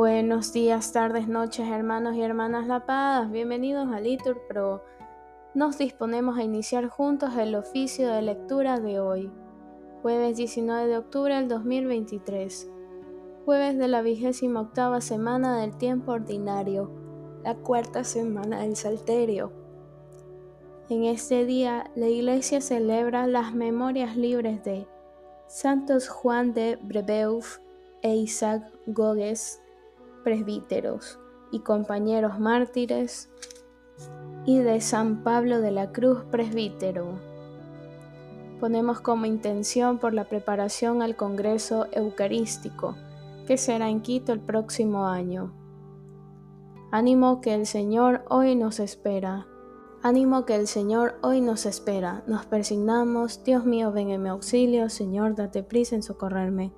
Buenos días, tardes, noches, hermanos y hermanas La Paz. Bienvenidos a Litur Pro. Nos disponemos a iniciar juntos el oficio de lectura de hoy, jueves 19 de octubre del 2023, jueves de la vigésima octava semana del tiempo ordinario, la cuarta semana del Salterio. En este día, la Iglesia celebra las memorias libres de Santos Juan de Brebeuf e Isaac Gogues, presbíteros y compañeros mártires, y de San Pablo de la Cruz, presbítero. Ponemos como intención por la preparación al Congreso Eucarístico, que será en Quito el próximo año. Ánimo que el Señor hoy nos espera. Ánimo que el Señor hoy nos espera. Nos persignamos. Dios mío, ven en mi auxilio. Señor, date prisa en socorrerme.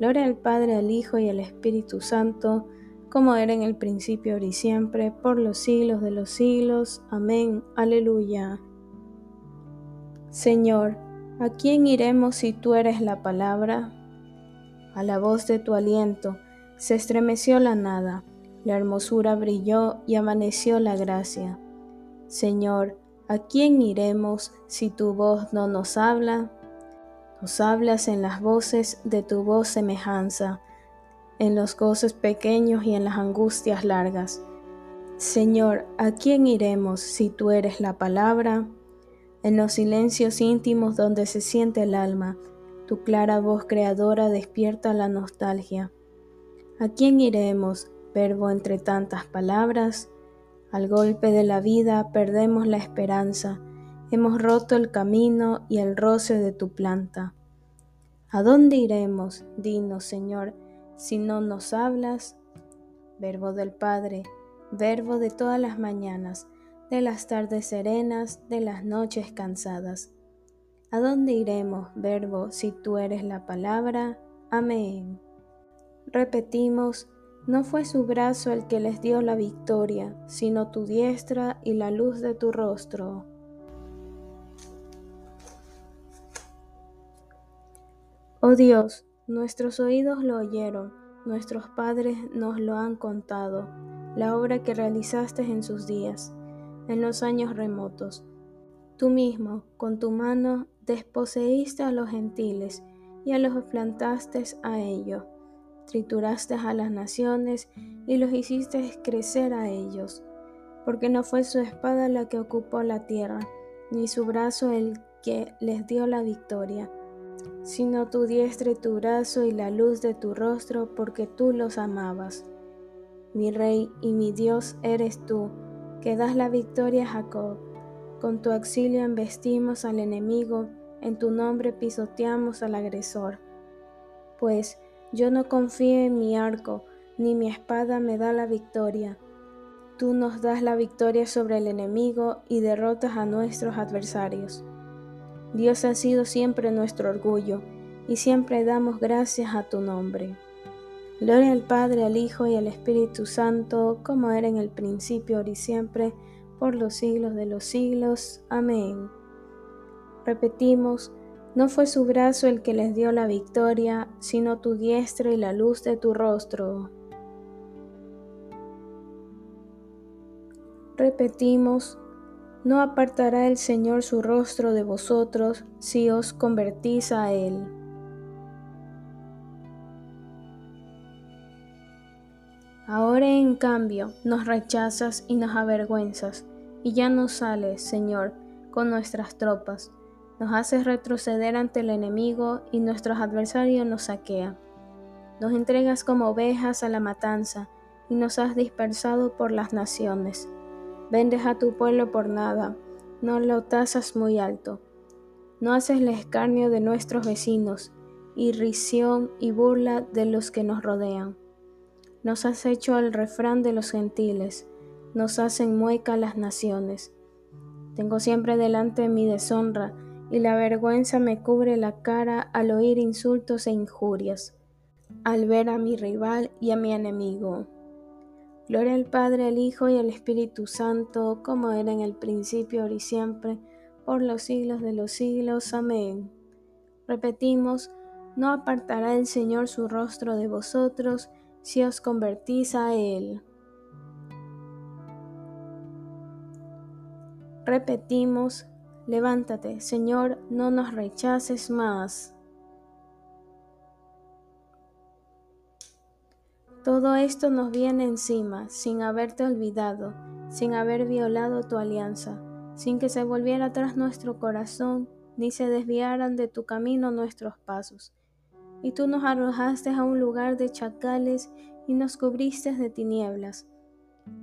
Gloria al Padre, al Hijo y al Espíritu Santo como era en el principio, ahora y siempre, por los siglos de los siglos. Amén. Aleluya. Señor, ¿a quién iremos si tú eres la palabra? A la voz de tu aliento se estremeció la nada, la hermosura brilló y amaneció la gracia. Señor, ¿a quién iremos si tu voz no nos habla? Nos hablas en las voces de tu voz semejanza en los goces pequeños y en las angustias largas. Señor, ¿a quién iremos si tú eres la palabra? En los silencios íntimos donde se siente el alma, tu clara voz creadora despierta la nostalgia. ¿A quién iremos, verbo entre tantas palabras? Al golpe de la vida perdemos la esperanza, hemos roto el camino y el roce de tu planta. ¿A dónde iremos? Dinos, Señor, si no nos hablas, verbo del Padre, verbo de todas las mañanas, de las tardes serenas, de las noches cansadas. ¿A dónde iremos, verbo, si tú eres la palabra? Amén. Repetimos, no fue su brazo el que les dio la victoria, sino tu diestra y la luz de tu rostro. Oh Dios, Nuestros oídos lo oyeron, nuestros padres nos lo han contado, la obra que realizaste en sus días, en los años remotos. Tú mismo, con tu mano, desposeíste a los gentiles y a los plantaste a ellos, trituraste a las naciones y los hiciste crecer a ellos, porque no fue su espada la que ocupó la tierra, ni su brazo el que les dio la victoria sino tu diestra y tu brazo y la luz de tu rostro, porque tú los amabas. Mi Rey y mi Dios eres tú, que das la victoria a Jacob. Con tu auxilio embestimos al enemigo, en tu nombre pisoteamos al agresor. Pues yo no confío en mi arco, ni mi espada me da la victoria. Tú nos das la victoria sobre el enemigo y derrotas a nuestros adversarios. Dios ha sido siempre nuestro orgullo y siempre damos gracias a tu nombre. Gloria al Padre, al Hijo y al Espíritu Santo, como era en el principio, ahora y siempre, por los siglos de los siglos. Amén. Repetimos, no fue su brazo el que les dio la victoria, sino tu diestra y la luz de tu rostro. Repetimos, no apartará el Señor su rostro de vosotros si os convertís a Él. Ahora en cambio nos rechazas y nos avergüenzas, y ya no sales, Señor, con nuestras tropas. Nos haces retroceder ante el enemigo y nuestros adversarios nos saquean. Nos entregas como ovejas a la matanza y nos has dispersado por las naciones. Vendes a tu pueblo por nada, no lo tasas muy alto. No haces el escarnio de nuestros vecinos, irrisión y burla de los que nos rodean. Nos has hecho el refrán de los gentiles, nos hacen mueca las naciones. Tengo siempre delante mi deshonra, y la vergüenza me cubre la cara al oír insultos e injurias, al ver a mi rival y a mi enemigo. Gloria al Padre, al Hijo y al Espíritu Santo, como era en el principio, ahora y siempre, por los siglos de los siglos. Amén. Repetimos, no apartará el Señor su rostro de vosotros, si os convertís a Él. Repetimos, levántate, Señor, no nos rechaces más. Todo esto nos viene encima, sin haberte olvidado, sin haber violado tu alianza, sin que se volviera atrás nuestro corazón, ni se desviaran de tu camino nuestros pasos. Y tú nos arrojaste a un lugar de chacales y nos cubriste de tinieblas.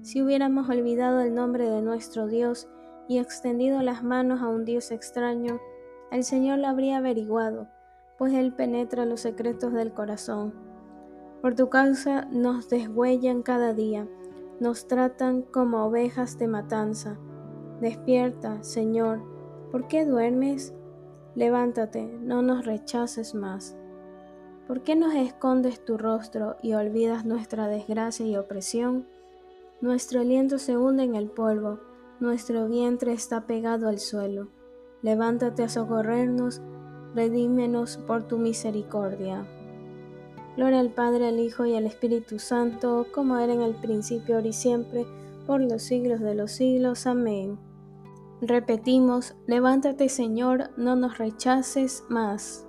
Si hubiéramos olvidado el nombre de nuestro Dios y extendido las manos a un Dios extraño, el Señor lo habría averiguado, pues Él penetra los secretos del corazón. Por tu causa nos deshuellan cada día, nos tratan como ovejas de matanza. Despierta, Señor, ¿por qué duermes? Levántate, no nos rechaces más. ¿Por qué nos escondes tu rostro y olvidas nuestra desgracia y opresión? Nuestro aliento se hunde en el polvo, nuestro vientre está pegado al suelo. Levántate a socorrernos, redímenos por tu misericordia. Gloria al Padre, al Hijo y al Espíritu Santo, como era en el principio, ahora y siempre, por los siglos de los siglos. Amén. Repetimos, levántate Señor, no nos rechaces más.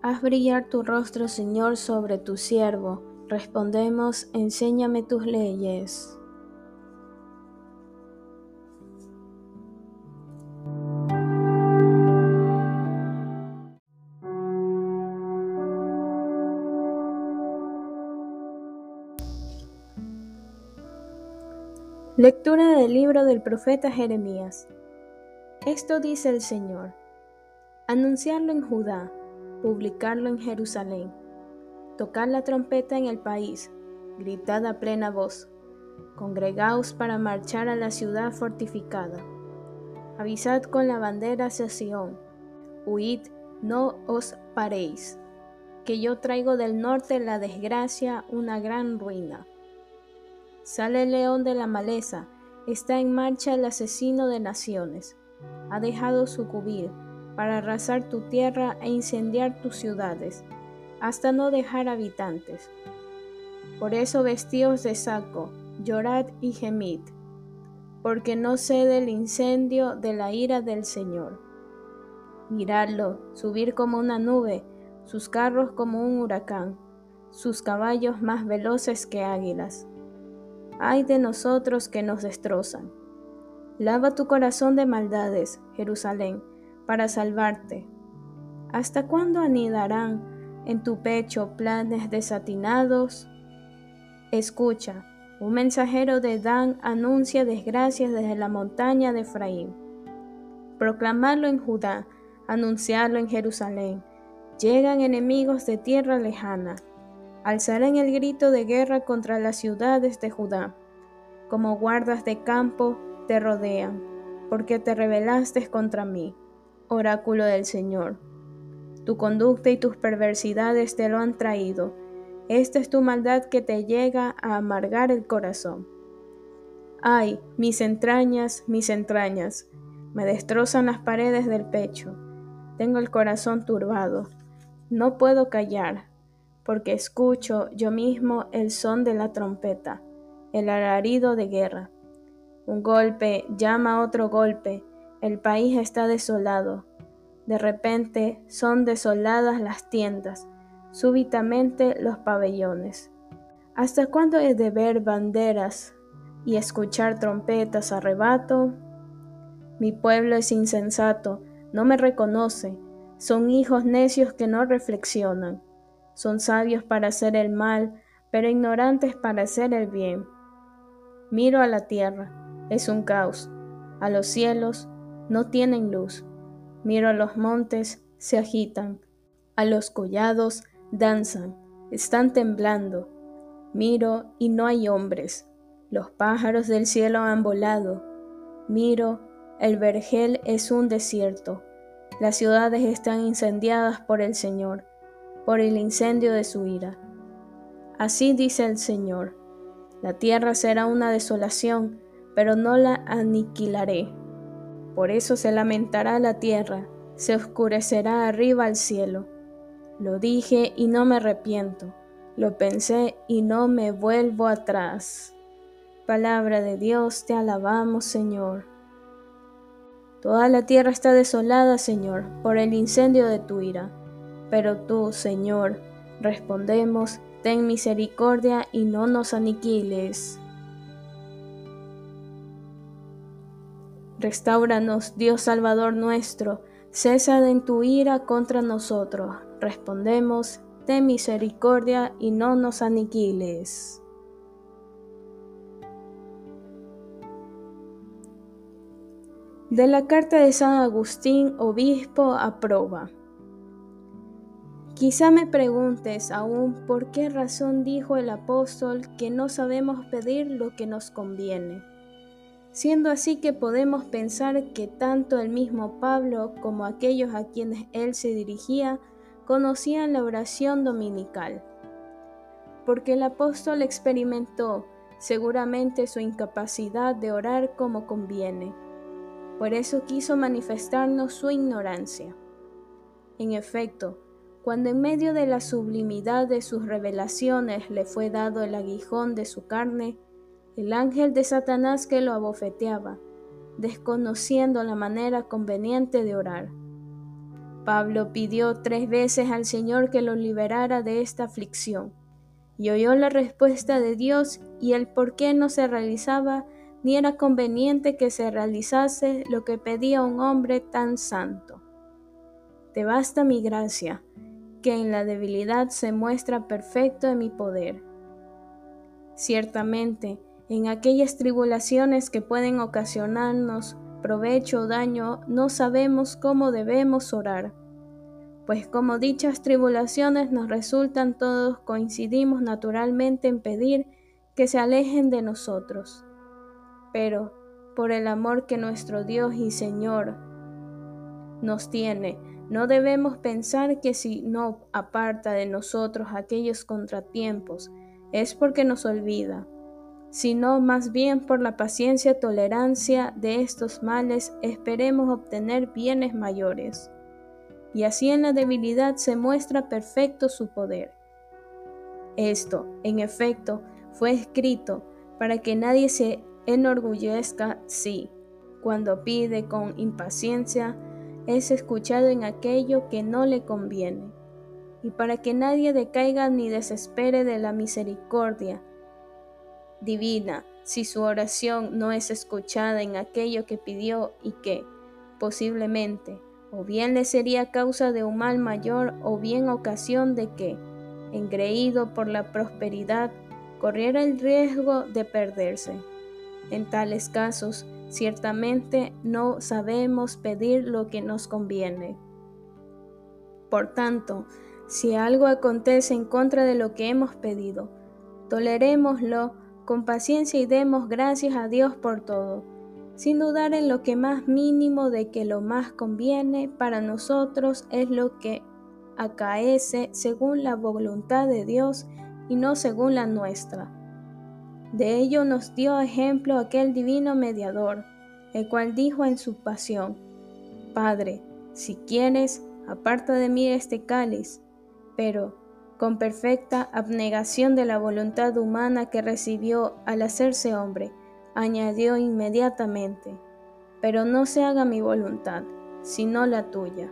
Haz brillar tu rostro, Señor, sobre tu siervo. Respondemos, enséñame tus leyes. Lectura del libro del profeta Jeremías. Esto dice el Señor. Anunciarlo en Judá, publicarlo en Jerusalén, tocar la trompeta en el país, gritad a plena voz, congregaos para marchar a la ciudad fortificada. Avisad con la bandera hacia Sión, huid, no os paréis, que yo traigo del norte la desgracia, una gran ruina. Sale el león de la maleza, está en marcha el asesino de naciones. Ha dejado su cubir para arrasar tu tierra e incendiar tus ciudades, hasta no dejar habitantes. Por eso vestíos de saco, llorad y gemid, porque no cede el incendio de la ira del Señor. Miradlo, subir como una nube, sus carros como un huracán, sus caballos más veloces que águilas ay de nosotros que nos destrozan. Lava tu corazón de maldades, Jerusalén, para salvarte. ¿Hasta cuándo anidarán en tu pecho planes desatinados? Escucha, un mensajero de Dan anuncia desgracias desde la montaña de Efraín. Proclamarlo en Judá, anunciarlo en Jerusalén. Llegan enemigos de tierra lejana alzarán el grito de guerra contra las ciudades de Judá. Como guardas de campo te rodean, porque te rebelaste contra mí, oráculo del Señor. Tu conducta y tus perversidades te lo han traído. Esta es tu maldad que te llega a amargar el corazón. Ay, mis entrañas, mis entrañas, me destrozan las paredes del pecho. Tengo el corazón turbado. No puedo callar porque escucho yo mismo el son de la trompeta, el alarido de guerra. Un golpe llama otro golpe, el país está desolado. De repente son desoladas las tiendas, súbitamente los pabellones. ¿Hasta cuándo he de ver banderas y escuchar trompetas a? Mi pueblo es insensato, no me reconoce, son hijos necios que no reflexionan. Son sabios para hacer el mal, pero ignorantes para hacer el bien. Miro a la tierra, es un caos. A los cielos, no tienen luz. Miro a los montes, se agitan. A los collados, danzan, están temblando. Miro y no hay hombres. Los pájaros del cielo han volado. Miro, el vergel es un desierto. Las ciudades están incendiadas por el Señor por el incendio de su ira. Así dice el Señor, la tierra será una desolación, pero no la aniquilaré. Por eso se lamentará la tierra, se oscurecerá arriba al cielo. Lo dije y no me arrepiento, lo pensé y no me vuelvo atrás. Palabra de Dios, te alabamos, Señor. Toda la tierra está desolada, Señor, por el incendio de tu ira. Pero tú, Señor, respondemos, ten misericordia y no nos aniquiles. Restauranos, Dios Salvador nuestro, cesa en tu ira contra nosotros. Respondemos, ten misericordia y no nos aniquiles. De la carta de San Agustín, obispo, aproba. Quizá me preguntes aún por qué razón dijo el apóstol que no sabemos pedir lo que nos conviene siendo así que podemos pensar que tanto el mismo Pablo como aquellos a quienes él se dirigía conocían la oración dominical, porque el apóstol experimentó seguramente su incapacidad de orar como conviene. Por eso quiso manifestarnos su ignorancia. En efecto, cuando en medio de la sublimidad de sus revelaciones le fue dado el aguijón de su carne, el ángel de Satanás que lo abofeteaba, desconociendo la manera conveniente de orar. Pablo pidió tres veces al Señor que lo liberara de esta aflicción, y oyó la respuesta de Dios y el por qué no se realizaba ni era conveniente que se realizase lo que pedía un hombre tan santo. Te basta mi gracia, que en la debilidad se muestra perfecto en mi poder. Ciertamente, en aquellas tribulaciones que pueden ocasionarnos provecho o daño, no sabemos cómo debemos orar, pues como dichas tribulaciones nos resultan todos, coincidimos naturalmente en pedir que se alejen de nosotros. Pero, por el amor que nuestro Dios y Señor nos tiene, no debemos pensar que si no aparta de nosotros aquellos contratiempos, es porque nos olvida sino más bien por la paciencia tolerancia de estos males esperemos obtener bienes mayores. Y así en la debilidad se muestra perfecto su poder. Esto, en efecto, fue escrito para que nadie se enorgullezca si, cuando pide con impaciencia, es escuchado en aquello que no le conviene, y para que nadie decaiga ni desespere de la misericordia, divina si su oración no es escuchada en aquello que pidió y que, posiblemente, o bien le sería causa de un mal mayor o bien ocasión de que, engreído por la prosperidad, corriera el riesgo de perderse. En tales casos, ciertamente no sabemos pedir lo que nos conviene. Por tanto, si algo acontece en contra de lo que hemos pedido, tolerémoslo con paciencia y demos gracias a Dios por todo, sin dudar en lo que más mínimo de que lo más conviene para nosotros es lo que acaece según la voluntad de Dios y no según la nuestra. De ello nos dio ejemplo aquel divino mediador, el cual dijo en su pasión, Padre, si quieres, aparta de mí este cáliz, pero con perfecta abnegación de la voluntad humana que recibió al hacerse hombre, añadió inmediatamente, pero no se haga mi voluntad, sino la tuya.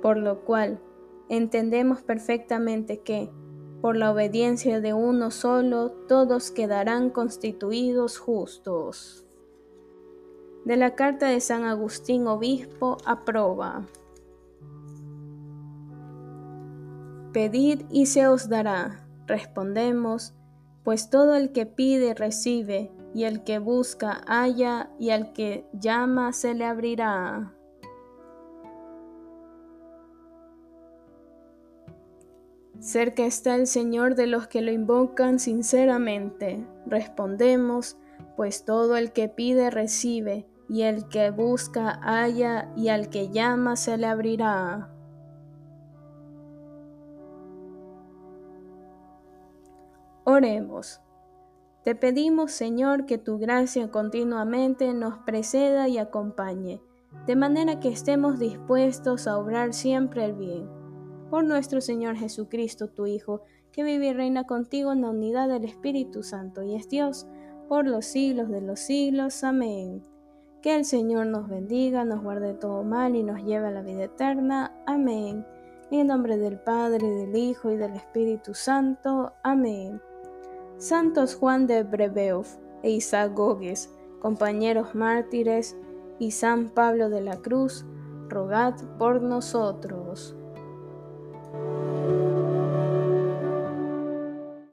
Por lo cual, entendemos perfectamente que, por la obediencia de uno solo, todos quedarán constituidos justos. De la carta de San Agustín Obispo, aproba. Pedid y se os dará. Respondemos, pues todo el que pide recibe, y el que busca halla, y al que llama se le abrirá. Cerca está el Señor de los que lo invocan sinceramente. Respondemos, pues todo el que pide recibe, y el que busca halla, y al que llama se le abrirá. Oremos. Te pedimos, Señor, que tu gracia continuamente nos preceda y acompañe, de manera que estemos dispuestos a obrar siempre el bien. Por nuestro Señor Jesucristo, tu Hijo, que vive y reina contigo en la unidad del Espíritu Santo y es Dios, por los siglos de los siglos. Amén. Que el Señor nos bendiga, nos guarde todo mal y nos lleve a la vida eterna. Amén. En nombre del Padre, del Hijo y del Espíritu Santo. Amén. Santos Juan de Brebeuf e Isaac Gogues, compañeros mártires, y San Pablo de la Cruz, rogad por nosotros.